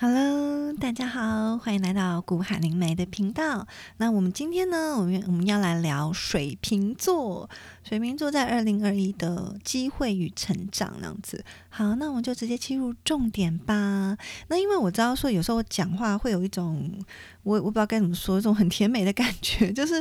Hello，大家好，欢迎来到古海灵梅的频道。那我们今天呢，我们我们要来聊水瓶座。水瓶座在二零二一的机会与成长，那样子。好，那我们就直接切入重点吧。那因为我知道说，有时候我讲话会有一种，我我不知道该怎么说，一种很甜美的感觉，就是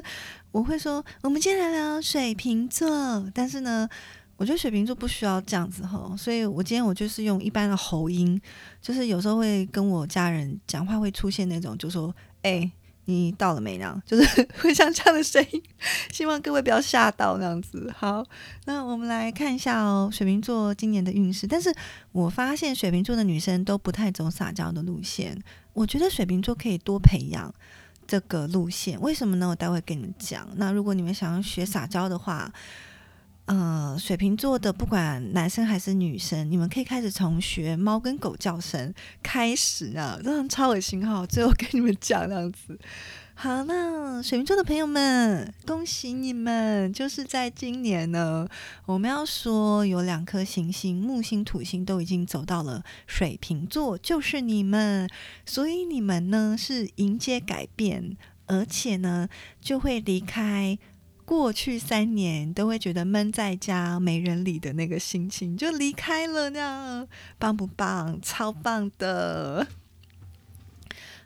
我会说，我们今天来聊水瓶座，但是呢。我觉得水瓶座不需要这样子哈，所以我今天我就是用一般的喉音，就是有时候会跟我家人讲话会出现那种，就说：“哎，你到了没？”那样就是 会像这样的声音，希望各位不要吓到那样子。好，那我们来看一下哦，水瓶座今年的运势。但是我发现水瓶座的女生都不太走撒娇的路线，我觉得水瓶座可以多培养这个路线。为什么呢？我待会跟你们讲。那如果你们想要学撒娇的话，呃，水瓶座的不管男生还是女生，你们可以开始从学猫跟狗叫声开始啊，这样超恶心哈！最后跟你们讲这样子。好，那水瓶座的朋友们，恭喜你们！就是在今年呢，我们要说有两颗行星，木星、土星都已经走到了水瓶座，就是你们，所以你们呢是迎接改变，而且呢就会离开。过去三年都会觉得闷在家没人理的那个心情就离开了，那样棒不棒？超棒的！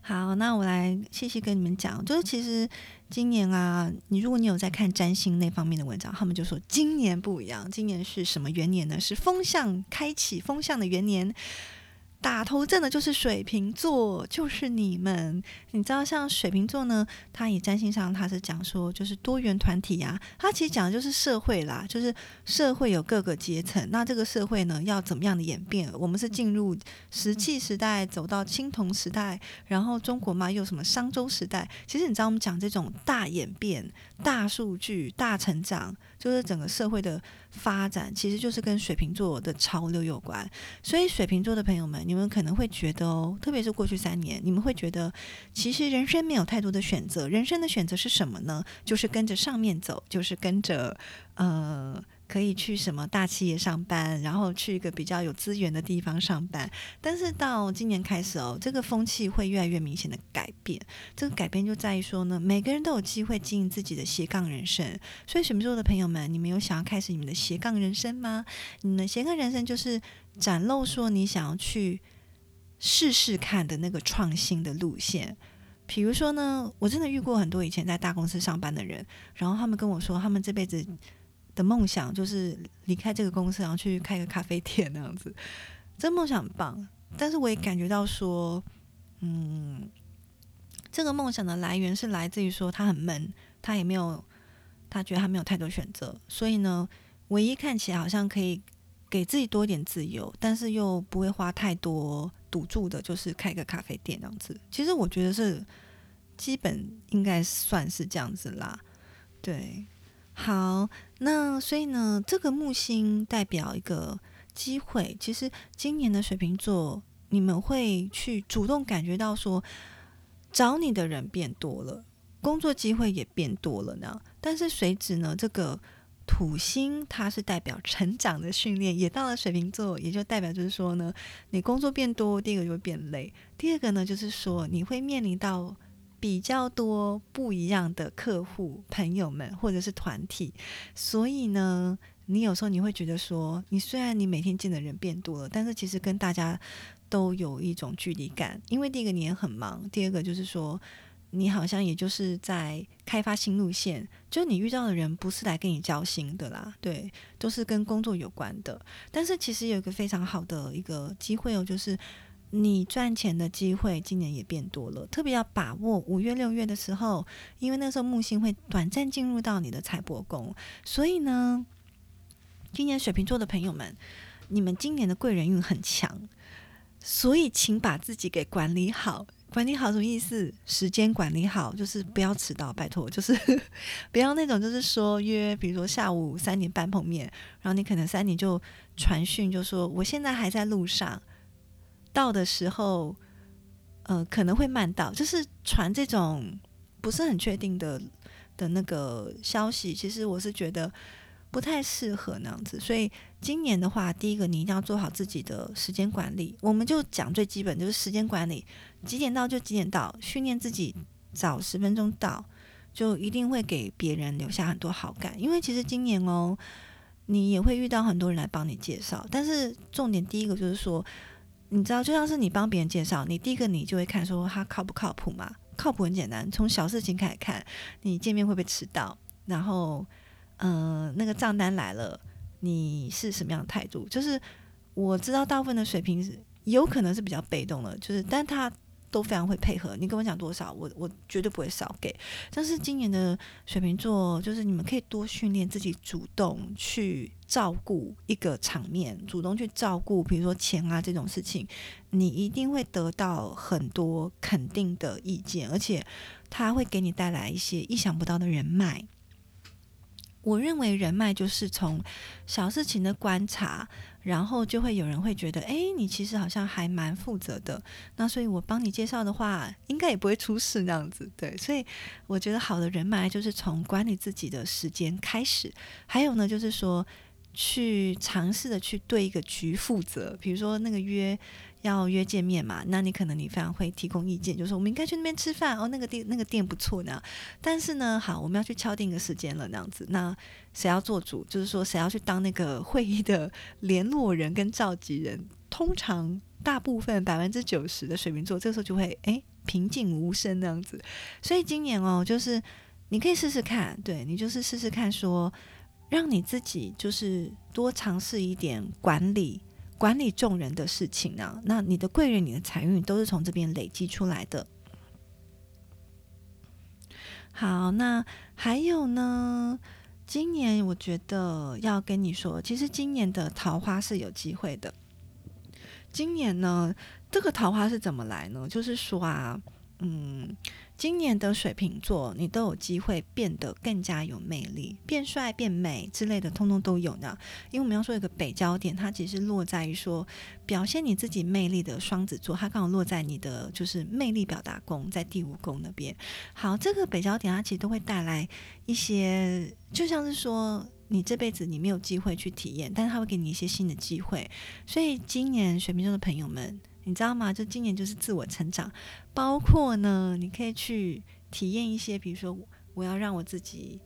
好，那我来细细跟你们讲，就是其实今年啊，你如果你有在看占星那方面的文章，他们就说今年不一样，今年是什么元年呢？是风向开启，风向的元年。打头阵的就是水瓶座，就是你们。你知道，像水瓶座呢，它以占星上，它是讲说，就是多元团体呀。它其实讲的就是社会啦，就是社会有各个阶层。那这个社会呢，要怎么样的演变？我们是进入石器时代，走到青铜时代，然后中国嘛，又什么商周时代？其实你知道，我们讲这种大演变、大数据、大成长，就是整个社会的发展，其实就是跟水瓶座的潮流有关。所以，水瓶座的朋友们。你们可能会觉得哦，特别是过去三年，你们会觉得，其实人生没有太多的选择。人生的选择是什么呢？就是跟着上面走，就是跟着，呃。可以去什么大企业上班，然后去一个比较有资源的地方上班。但是到今年开始哦，这个风气会越来越明显的改变。这个改变就在于说呢，每个人都有机会经营自己的斜杠人生。所以什么时候的朋友们，你们有想要开始你们的斜杠人生吗？你们的斜杠人生就是展露说你想要去试试看的那个创新的路线。比如说呢，我真的遇过很多以前在大公司上班的人，然后他们跟我说，他们这辈子。的梦想就是离开这个公司，然后去开个咖啡店那样子。这梦想很棒，但是我也感觉到说，嗯，这个梦想的来源是来自于说他很闷，他也没有，他觉得他没有太多选择，所以呢，唯一看起来好像可以给自己多一点自由，但是又不会花太多赌注的，就是开个咖啡店这样子。其实我觉得是基本应该算是这样子啦，对。好，那所以呢，这个木星代表一个机会。其实今年的水瓶座，你们会去主动感觉到说，找你的人变多了，工作机会也变多了呢。但是随之呢，这个土星它是代表成长的训练，也到了水瓶座，也就代表就是说呢，你工作变多，第一个就会变累，第二个呢就是说你会面临到。比较多不一样的客户朋友们，或者是团体，所以呢，你有时候你会觉得说，你虽然你每天见的人变多了，但是其实跟大家都有一种距离感，因为第一个你也很忙，第二个就是说，你好像也就是在开发新路线，就你遇到的人不是来跟你交心的啦，对，都是跟工作有关的。但是其实有一个非常好的一个机会哦，就是。你赚钱的机会今年也变多了，特别要把握五月、六月的时候，因为那时候木星会短暂进入到你的财帛宫，所以呢，今年水瓶座的朋友们，你们今年的贵人运很强，所以请把自己给管理好。管理好什么意思？时间管理好，就是不要迟到，拜托，就是不要那种，就是说约，比如说下午三点半碰面，然后你可能三点就传讯，就说我现在还在路上。到的时候，呃，可能会慢到，就是传这种不是很确定的的那个消息。其实我是觉得不太适合那样子。所以今年的话，第一个你一定要做好自己的时间管理。我们就讲最基本就是时间管理，几点到就几点到，训练自己早十分钟到，就一定会给别人留下很多好感。因为其实今年哦，你也会遇到很多人来帮你介绍，但是重点第一个就是说。你知道，就像是你帮别人介绍，你第一个你就会看说他靠不靠谱嘛？靠谱很简单，从小事情开始看，你见面会不会迟到？然后，嗯，那个账单来了，你是什么样的态度？就是我知道大部分的水平是有可能是比较被动的，就是但他。都非常会配合，你跟我讲多少，我我绝对不会少给。但是今年的水瓶座，就是你们可以多训练自己，主动去照顾一个场面，主动去照顾，比如说钱啊这种事情，你一定会得到很多肯定的意见，而且他会给你带来一些意想不到的人脉。我认为人脉就是从小事情的观察。然后就会有人会觉得，哎，你其实好像还蛮负责的。那所以我帮你介绍的话，应该也不会出事那样子。对，所以我觉得好的人脉就是从管理自己的时间开始。还有呢，就是说去尝试的去对一个局负责，比如说那个约。要约见面嘛？那你可能你非常会提供意见，就是我们应该去那边吃饭哦，那个店那个店不错呢。但是呢，好，我们要去敲定一个时间了，那样子，那谁要做主？就是说谁要去当那个会议的 联络人跟召集人？通常大部分百分之九十的水瓶座，这时候就会诶平静无声那样子。所以今年哦，就是你可以试试看，对你就是试试看，说让你自己就是多尝试一点管理。管理众人的事情呢？那你的贵人、你的财运都是从这边累积出来的。好，那还有呢？今年我觉得要跟你说，其实今年的桃花是有机会的。今年呢，这个桃花是怎么来呢？就是说啊，嗯。今年的水瓶座，你都有机会变得更加有魅力，变帅、变美之类的，通通都有呢。因为我们要说一个北焦点，它其实落在于说表现你自己魅力的双子座，它刚好落在你的就是魅力表达宫，在第五宫那边。好，这个北焦点它其实都会带来一些，就像是说你这辈子你没有机会去体验，但是它会给你一些新的机会。所以今年水瓶座的朋友们。你知道吗？就今年就是自我成长，包括呢，你可以去体验一些，比如说，我要让我自己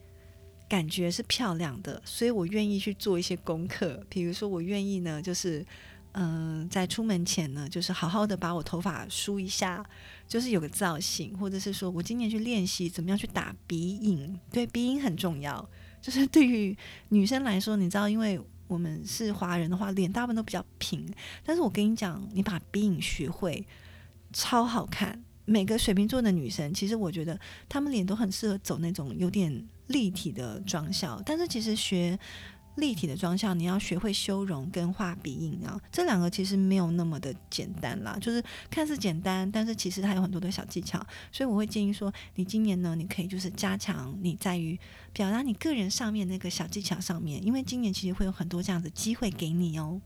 感觉是漂亮的，所以我愿意去做一些功课。比如说，我愿意呢，就是嗯，在出门前呢，就是好好的把我头发梳一下，就是有个造型，或者是说我今年去练习怎么样去打鼻影，对，鼻影很重要，就是对于女生来说，你知道，因为。我们是华人的话，脸大部分都比较平，但是我跟你讲，你把鼻影学会，超好看。每个水瓶座的女生，其实我觉得她们脸都很适合走那种有点立体的妆效，但是其实学。立体的妆效，你要学会修容跟画鼻影啊，这两个其实没有那么的简单啦，就是看似简单，但是其实它有很多的小技巧，所以我会建议说，你今年呢，你可以就是加强你在于表达你个人上面那个小技巧上面，因为今年其实会有很多这样的机会给你哦。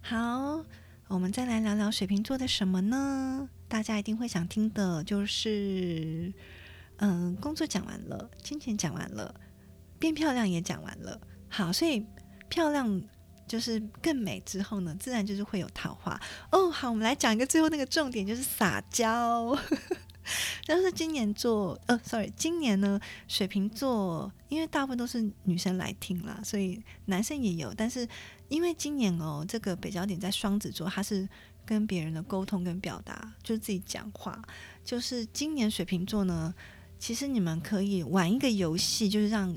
好，我们再来聊聊水瓶座的什么呢？大家一定会想听的，就是嗯，工作讲完了，金钱讲完了。变漂亮也讲完了，好，所以漂亮就是更美之后呢，自然就是会有桃花哦。好，我们来讲一个最后那个重点，就是撒娇。但是今年做呃，sorry，今年呢，水瓶座，因为大部分都是女生来听啦，所以男生也有。但是因为今年哦，这个北焦点在双子座，它是跟别人的沟通跟表达，就是自己讲话。就是今年水瓶座呢，其实你们可以玩一个游戏，就是让。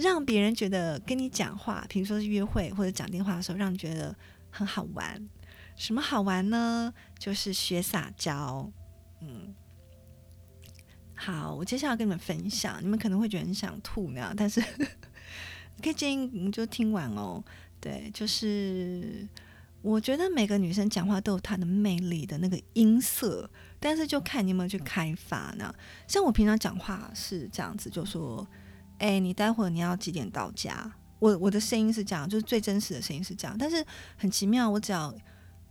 让别人觉得跟你讲话，比如说是约会或者讲电话的时候，让你觉得很好玩。什么好玩呢？就是学撒娇。嗯，好，我接下来跟你们分享，你们可能会觉得很想吐那样，但是 可以建议你就听完哦。对，就是我觉得每个女生讲话都有她的魅力的那个音色，但是就看你有没有去开发呢。像我平常讲话是这样子，就说。哎，你待会儿你要几点到家？我我的声音是这样，就是最真实的声音是这样。但是很奇妙，我只要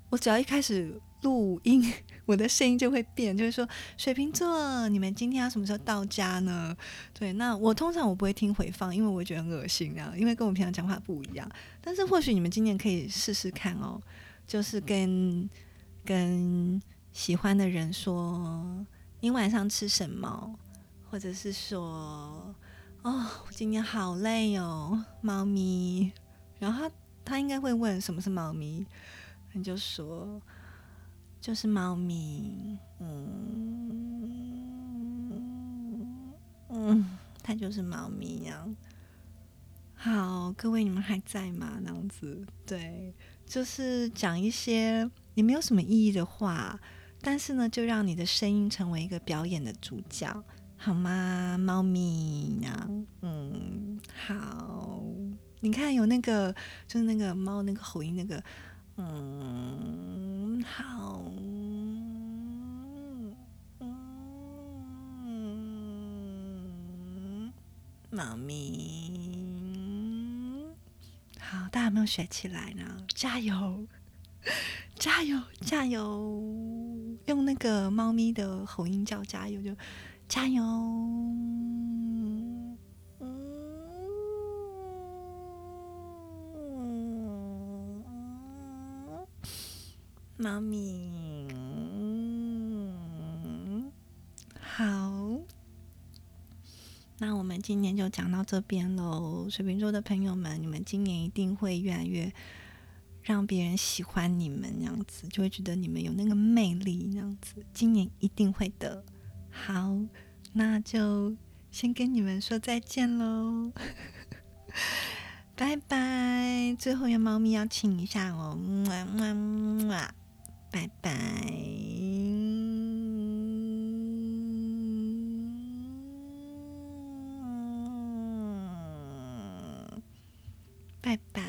我只要一开始录音，我的声音就会变，就是说水瓶座，你们今天要什么时候到家呢？对，那我通常我不会听回放，因为我觉得很恶心啊，因为跟我平常讲话不一样。但是或许你们今年可以试试看哦，就是跟跟喜欢的人说你晚上吃什么，或者是说哦，我今天好累哦，猫咪。然后他他应该会问什么是猫咪，你就说。就是猫咪，嗯嗯，它就是猫咪呀。好，各位你们还在吗？那样子，对，就是讲一些也没有什么意义的话，但是呢，就让你的声音成为一个表演的主角，好吗？猫咪呀，嗯，好，你看有那个，就是那个猫那个喉音那个。嗯，好，嗯，猫咪，好，大家有没有学起来呢？加油，加油，加油！用那个猫咪的喉音叫加油，就加油。妈咪，好，那我们今天就讲到这边喽。水瓶座的朋友们，你们今年一定会越来越让别人喜欢你们，这样子就会觉得你们有那个魅力，这样子，今年一定会的。好，那就先跟你们说再见喽。拜拜，最后要猫咪要亲一下我，么么么。拜拜。拜拜。